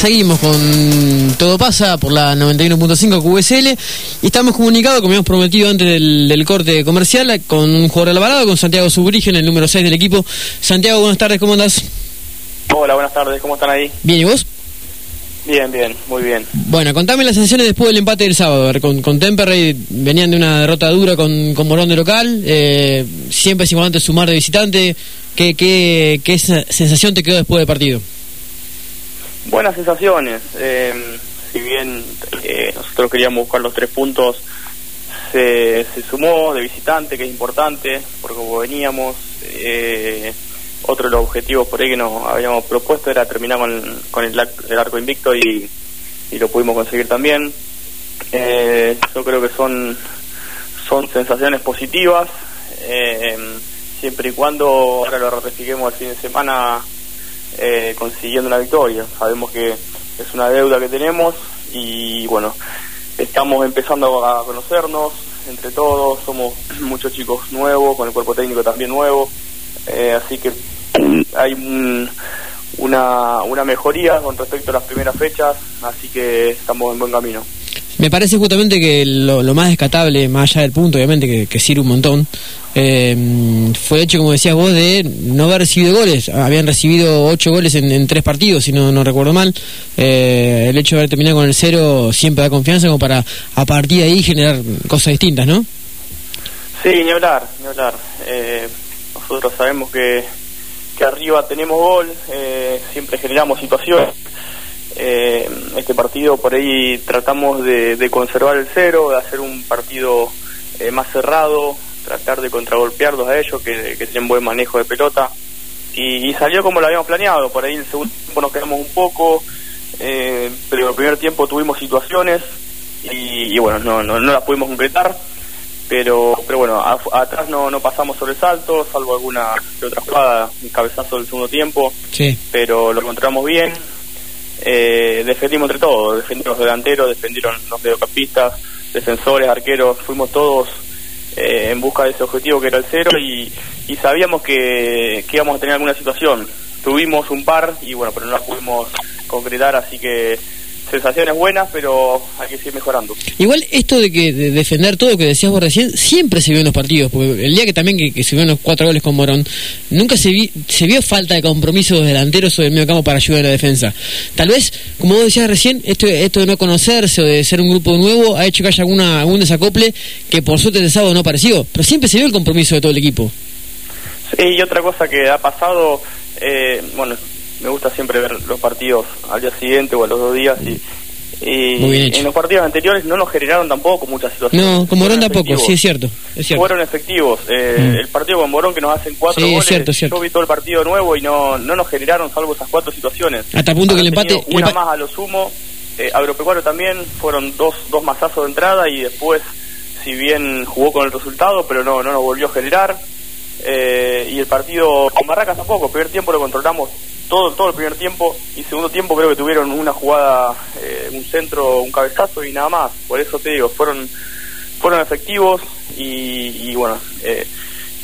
seguimos con Todo Pasa por la 91.5 QSL y estamos comunicados, como hemos prometido antes del, corte comercial, con un jugador Alvarado, con Santiago Subrigen, el número 6 del equipo. Santiago, buenas tardes, ¿cómo andás? Hola, buenas tardes, ¿cómo están ahí? Bien, ¿y vos? Bien, bien, muy bien. Bueno, contame las sensaciones después del empate del sábado. Con, con Temperley venían de una derrota dura con, con Morón de local. Eh, siempre es importante sumar de visitante. ¿Qué, qué, qué sensación te quedó después del partido? Buenas sensaciones. Eh, si bien eh, nosotros queríamos buscar los tres puntos, se, se, sumó de visitante, que es importante, porque como veníamos, eh, otro de los objetivos por ahí que nos habíamos propuesto era terminar con, con el, arco invicto y, y, lo pudimos conseguir también. Eh, yo creo que son, son sensaciones positivas, eh, siempre y cuando ahora lo ratifiquemos el fin de semana eh, consiguiendo una victoria. Sabemos que es una deuda que tenemos y bueno, estamos empezando a conocernos entre todos, somos muchos chicos nuevos, con el cuerpo técnico también nuevo, eh, así que hay una, una mejoría con respecto a las primeras fechas, así que estamos en buen camino. Me parece justamente que lo, más descatable, más allá del punto, obviamente, que, sirve un montón, eh, fue hecho, como decías vos, de no haber recibido goles. Habían recibido ocho goles en, tres partidos, si no, no recuerdo mal. Eh, el hecho de haber terminado con el cero siempre da confianza como para a partir de ahí generar cosas distintas, ¿no? Sí, ni hablar, ni hablar. Eh, nosotros sabemos que, que arriba tenemos gol, siempre generamos situaciones eh, este partido por ahí tratamos de, conservar el cero, de hacer un partido eh, más cerrado, tratar de contragolpearlos a ellos, que, que tienen buen manejo de pelota. Y, salió como lo habíamos planeado, por ahí el segundo tiempo nos quedamos un poco, eh, pero el primer tiempo tuvimos situaciones y, bueno, no, no, no las pudimos concretar pero pero bueno atrás no, no pasamos sobresaltos salvo alguna otra jugada un cabezazo del segundo tiempo sí. pero lo encontramos bien eh, defendimos entre todos, defendieron los delanteros, defendieron los mediocampistas, defensores, arqueros, fuimos todos eh, en busca de ese objetivo que era el cero y, sabíamos que, que íbamos a tener alguna situación. Tuvimos un par y bueno, pero no la pudimos concretar, así que sensaciones buenas, pero hay que seguir mejorando. Igual esto de que de defender todo lo que decías vos recién, siempre se vio en los partidos, porque el día que también que, se vieron los cuatro goles con Morón, nunca se, vi, se vio falta de compromiso de los delanteros o del medio campo para ayudar a la defensa. Tal vez, como vos decías recién, esto, esto de no conocerse o de ser un grupo nuevo ha hecho que haya alguna, algún desacople que por suerte el sábado no apareció, pero siempre se vio el compromiso de todo el equipo. Sí, y otra cosa que ha pasado, eh, bueno, me gusta siempre ver los partidos al día siguiente o a los dos días y, en los partidos anteriores no nos generaron tampoco muchas situaciones. No, con Morón tampoco, sí es cierto, es cierto. Fueron efectivos. Eh, mm. El partido con Morón que nos hacen cuatro sí, goles, cierto, cierto. yo vi todo el partido nuevo y no, no nos generaron salvo esas cuatro situaciones. Hasta el punto que el empate... Una más a lo sumo. Eh, Agropecuario también fueron dos, dos masazos de entrada y después, si bien jugó con el resultado, pero no, no nos volvió a generar. Eh, y el partido con Barracas tampoco, el primer tiempo lo controlamos todo, todo el primer tiempo y segundo tiempo creo que tuvieron una jugada, eh, un centro, un cabezazo y nada más. Por eso te digo, fueron, fueron efectivos y, bueno, eh,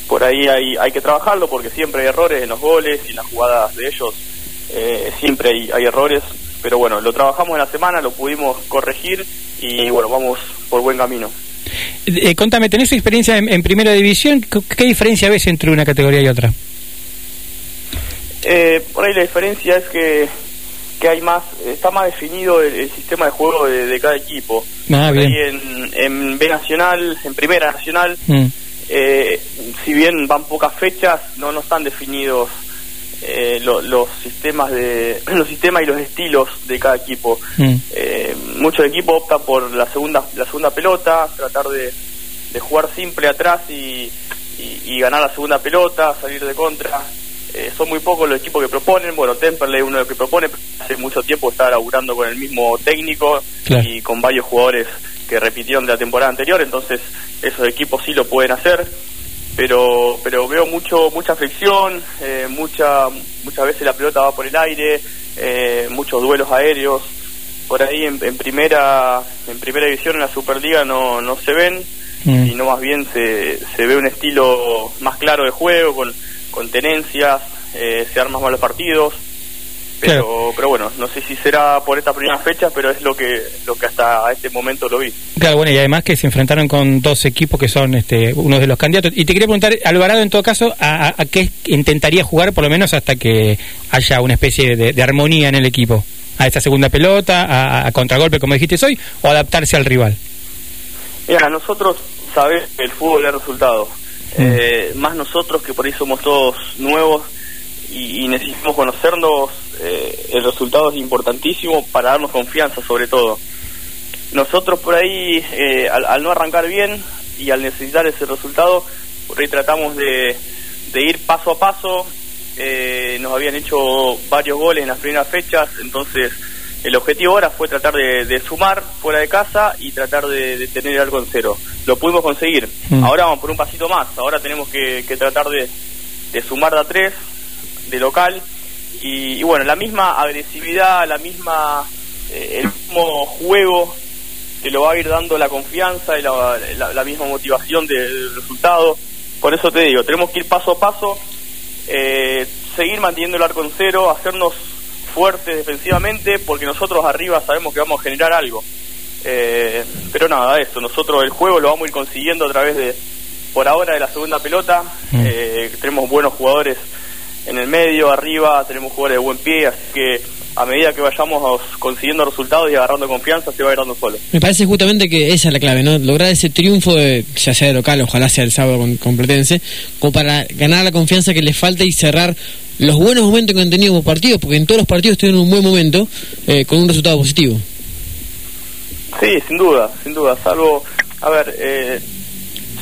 por ahí hay, hay que trabajarlo porque siempre hay errores en los goles y en las jugadas de ellos, eh, siempre hay, hay errores, pero bueno, lo trabajamos en la semana, lo pudimos corregir y bueno, vamos por buen camino. Eh, contame, ¿tenés experiencia en, en, primera división? ¿Qué diferencia ves entre una categoría y otra? Eh, por ahí la diferencia es que, que hay más, está más definido el, sistema de juego de, cada equipo. Ah, ahí en, en, B Nacional, en Primera Nacional, mm. eh, si bien van pocas fechas, no, no están definidos eh, los sistemas de los sistemas y los estilos de cada equipo. Mm. Eh, muchos equipos optan por la segunda la segunda pelota, tratar de, de jugar simple atrás y, y ganar la segunda pelota, salir de contra. Eh, son muy pocos los equipos que proponen. Bueno, Temperley es uno de los que propone, hace mucho tiempo está laburando con el mismo técnico y con varios jugadores que repitieron de la temporada anterior, entonces esos equipos sí lo pueden hacer. Pero, pero veo mucho mucha fricción, eh, mucha, muchas veces la pelota va por el aire, eh, muchos duelos aéreos. Por ahí en, primera en primera división en la Superliga no, no se ven, mm. sino más bien se, se ve un estilo más claro de juego, con con tenencias, eh, se arman malos partidos. Pero, pero bueno, no sé si será por esta primera fecha, pero es lo que lo que hasta este momento lo vi. Claro, bueno, y además que se enfrentaron con dos equipos que son este, uno de los candidatos. Y te quería preguntar, Alvarado, en todo caso, ¿a, a qué intentaría jugar por lo menos hasta que haya una especie de, armonía en el equipo? ¿A esa segunda pelota, a, contragolpe, como dijiste hoy, o adaptarse al rival? Mira, nosotros sabes el fútbol es resultado. Mm. Eh, más nosotros que por ahí somos todos nuevos y, necesitamos conocernos, el resultado es importantísimo para darnos confianza sobre todo. Nosotros por ahí, eh, al, no arrancar bien y al necesitar ese resultado, por ahí tratamos de, ir paso a paso. Eh, nos habían hecho varios goles en las primeras fechas, entonces el objetivo ahora fue tratar de, sumar fuera de casa y tratar de, tener algo en cero. Lo pudimos conseguir. Mm. Ahora vamos por un pasito más. Ahora tenemos que, tratar de, sumar de a tres, de local y, bueno, la misma agresividad, la misma eh, el mismo juego que lo va a ir dando la confianza y la, misma motivación del resultado. Por eso te digo, tenemos que ir paso a paso, eh, seguir manteniendo el arco en cero, hacernos fuertes defensivamente, porque nosotros arriba sabemos que vamos a generar algo. Eh, pero nada, eso, nosotros el juego lo vamos a ir consiguiendo a través de, por ahora, de la segunda pelota. Mm. tenemos buenos jugadores en el medio, arriba, tenemos jugadores de buen pie, así que a medida que vayamos consiguiendo resultados y agarrando confianza, se va a ir dando solo. Me parece justamente que esa es la clave, ¿no? Lograr ese triunfo, de, ya sea de local, ojalá sea el sábado con, completense, como para ganar la confianza que les falta y cerrar los buenos momentos que han tenido como partidos, porque en todos los partidos tuvieron un buen momento eh, con un resultado positivo. Sí, sin duda, sin duda, salvo, a ver, eh,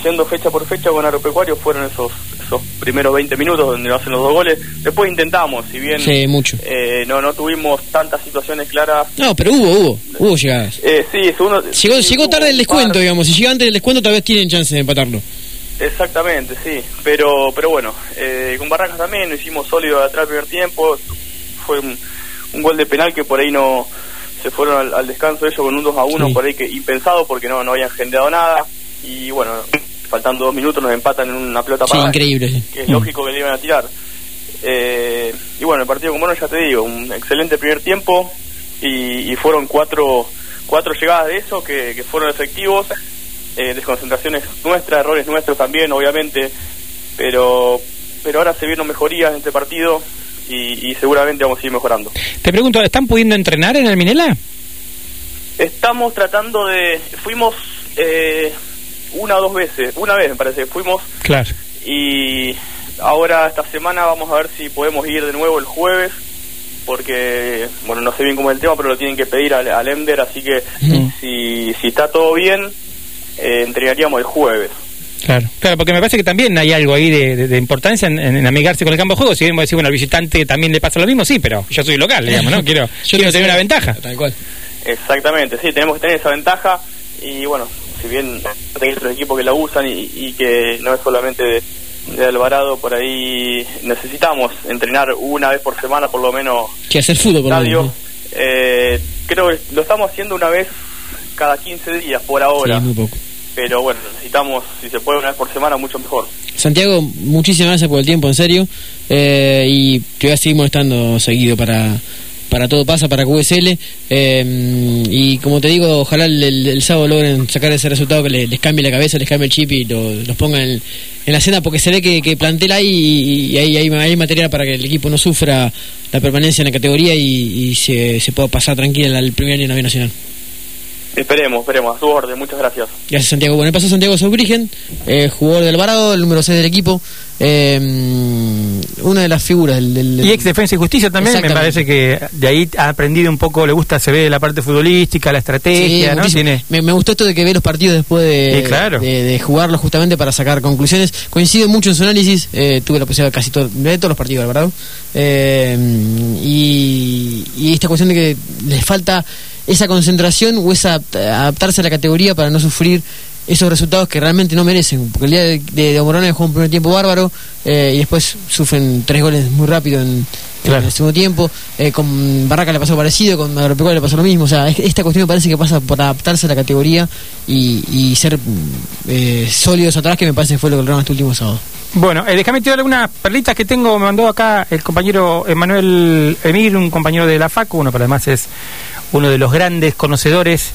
siendo fecha por fecha con Agropecuario fueron esos esos primeros 20 minutos donde nos hacen los dos goles. Después intentamos, si bien mucho. Eh, no no tuvimos tantas situaciones claras. No, pero hubo, hubo, hubo llegadas. Eh, sí, llegó, llegó tarde el descuento, digamos. Si llega antes del descuento, tal vez tienen chance de empatarlo. Exactamente, sí. Pero pero bueno, eh, con Barracas también lo hicimos sólido atrás el primer tiempo. Fue un, gol de penal que por ahí no se fueron al, descanso ellos con un 2 a 1 por ahí que impensado porque no, no habían generado nada. Y bueno, faltando dos minutos nos empatan en una pelota para increíble. Que es lógico que le iban a tirar. Eh, y bueno, el partido con Mono ya te digo, un excelente primer tiempo y, fueron cuatro, cuatro llegadas de eso que, fueron efectivos, eh, desconcentraciones nuestras, errores nuestros también, obviamente, pero, pero ahora se vieron mejorías en este partido y, seguramente vamos a ir mejorando. Te pregunto, ¿están pudiendo entrenar en el Minela? Estamos tratando de... Fuimos... Eh, una o dos veces, una vez me parece, fuimos. Claro. Y ahora esta semana vamos a ver si podemos ir de nuevo el jueves, porque, bueno, no sé bien cómo es el tema, pero lo tienen que pedir al, al Ender, así que si, si está todo bien, eh, entregaríamos el jueves. Claro, claro, porque me parece que también hay algo ahí de, importancia en, amigarse con el campo de juego. Si bien decir, bueno, al visitante también le pasa lo mismo, sí, pero yo soy local, digamos, ¿no? Quiero, quiero tener una ventaja. Tal cual. Exactamente, sí, tenemos que tener esa ventaja y bueno, si bien hay otros equipos que la usan y, que no es solamente de, Alvarado, por ahí necesitamos entrenar una vez por semana por lo menos. Que hacer fútbol, por eh, creo que lo estamos haciendo una vez cada 15 días por ahora. muy poco. Pero bueno, necesitamos, si se puede, una vez por semana, mucho mejor. Santiago, muchísimas gracias por el tiempo, en serio. Eh, y te voy a seguir molestando seguido para para todo pasa, para QSL. Eh, y como te digo, ojalá el, sábado logren sacar ese resultado que les, cambie la cabeza, les cambie el chip y los pongan en, la cena, porque se ve que, que plantel ahí y, hay, hay, material para que el equipo no sufra la permanencia en la categoría y, se, pueda pasar tranquila el primer año la Nacional. Esperemos, esperemos, a su orden, muchas gracias. Gracias Santiago. Bueno, pasó Santiago Solbrigen, eh, jugador del Alvarado, el número 6 del equipo, eh, una de las figuras del, Y ex Defensa y Justicia también, me parece que de ahí ha aprendido un poco, le gusta, se ve la parte futbolística, la estrategia, ¿no? Me, gustó esto de que ve los partidos después de, de, jugarlos justamente para sacar conclusiones. Coincido mucho en su análisis, eh, tuve la posibilidad de casi todo, de todos los partidos, Alvarado. Eh, y, y esta cuestión de que les falta esa concentración o esa adaptarse a la categoría para no sufrir esos resultados que realmente no merecen. Porque el día de, de, Morona dejó un primer tiempo bárbaro eh, y después sufren tres goles muy rápido en, el segundo tiempo. Eh, con Barraca le pasó parecido, con Agropecuario le pasó lo mismo. O sea, esta cuestión me parece que pasa por adaptarse a la categoría y, y ser eh, sólidos atrás, que me parece que fue lo que lograron este último sábado. Bueno, eh, déjame tirar algunas perlitas que tengo. Me mandó acá el compañero Emanuel Emir, un compañero de la FACU, uno, pero además es uno de los grandes conocedores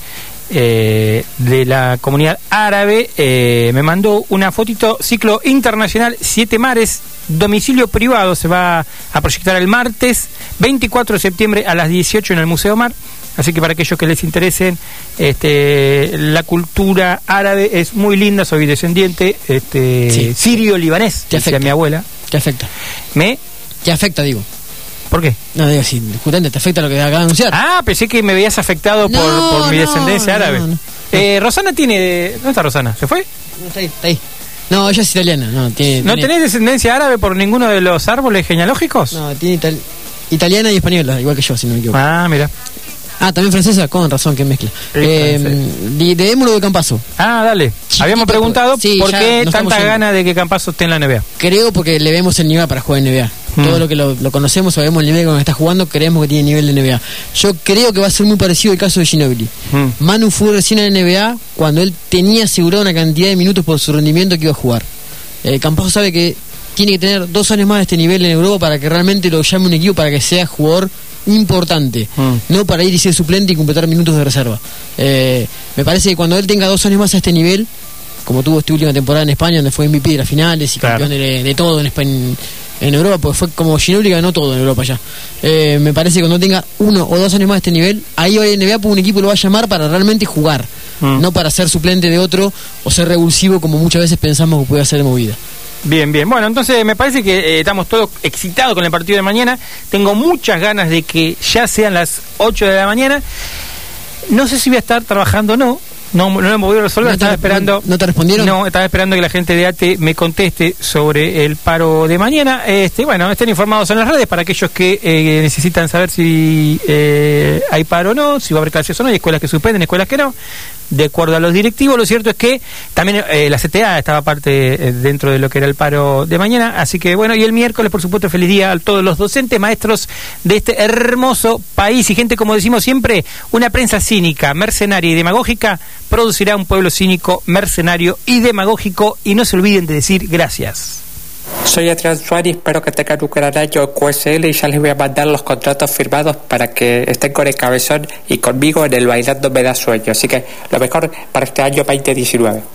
eh, de la comunidad árabe. Eh, me mandó una fotito, ciclo internacional Siete Mares, domicilio privado. Se va a proyectar el martes 24 de septiembre a las 18 en el Museo Mar. Así que para aquellos que les interesen, este, la cultura árabe es muy linda, soy descendiente este, Sí. sirio-libanés, decía mi abuela. Te afecta. ¿Me? Te afecta, digo. ¿Por qué? No, digo, sí, justamente te afecta lo que acaba de anunciar. Ah, pensé que me veías afectado por, No, por mi no, descendencia árabe. no. Eh, Rosana tiene... ¿Dónde está Rosana? ¿Se fue? No, está ahí, está ahí. No, ella es italiana. No, tiene, ¿No tiene- tenés descendencia árabe por ninguno de los árboles genealógicos? No, tiene ital- italiana y española, igual que yo, si no me equivoco. Ah, mira. Ah, también francesa, con razón, que mezcla. Eh, de, de Émulo de Campazo. Ah, dale. Chiquito, Habíamos preguntado. Sí, por qué tanta gana de que Campazo esté en la NBA. Creo porque le vemos el nivel para jugar en NBA. Mm. Todo lo que lo, lo conocemos, sabemos el nivel con el que está jugando, creemos que tiene nivel de NBA. Yo creo que va a ser muy parecido al caso de Ginobili. Mm. Manu fue recién en la NBA cuando él tenía asegurado una cantidad de minutos por su rendimiento que iba a jugar. Eh, Campazo sabe que tiene que tener dos años más de este nivel en Europa para que realmente lo llame un equipo para que sea jugador importante, Mm. no para ir y ser suplente y completar minutos de reserva. Eh, me parece que cuando él tenga dos años más a este nivel, como tuvo esta última temporada en España, donde fue MVP de las finales y Claro. campeón de, de todo en España, en, en Europa, pues fue como Ginobili ganó todo en Europa ya. Eh, me parece que cuando tenga uno o dos años más a este nivel, ahí ir a NBA, pues un equipo lo va a llamar para realmente jugar, Mm. no para ser suplente de otro o ser revulsivo como muchas veces pensamos que puede hacer movida. Bien, bien. Bueno, entonces me parece que eh, estamos todos excitados con el partido de mañana. Tengo muchas ganas de que ya sean las 8 de la mañana. No sé si voy a estar trabajando o no. No, no lo hemos podido resolver. ¿No te- estaba esperando. no- no te respondieron? No, estaba esperando que la gente de ATE me conteste sobre el paro de mañana. Este, bueno, estén informados en las redes para aquellos que eh, necesitan saber si eh, hay paro o no, si va a haber clases o no. Hay escuelas que suspenden, escuelas que no. De acuerdo a los directivos, lo cierto es que también eh, la CTA estaba parte eh, dentro de lo que era el paro de mañana. Así que bueno, y el miércoles, por supuesto, feliz día a todos los docentes, maestros de este hermoso país y gente, como decimos siempre, una prensa cínica, mercenaria y demagógica producirá un pueblo cínico, mercenario y demagógico. Y no se olviden de decir gracias. Soy Adrián Suárez, espero que tengan un gran año QSL y ya les voy a mandar los contratos firmados para que estén con el cabezón y conmigo en el Bailando Me Da Sueño. Así que lo mejor para este año 2019.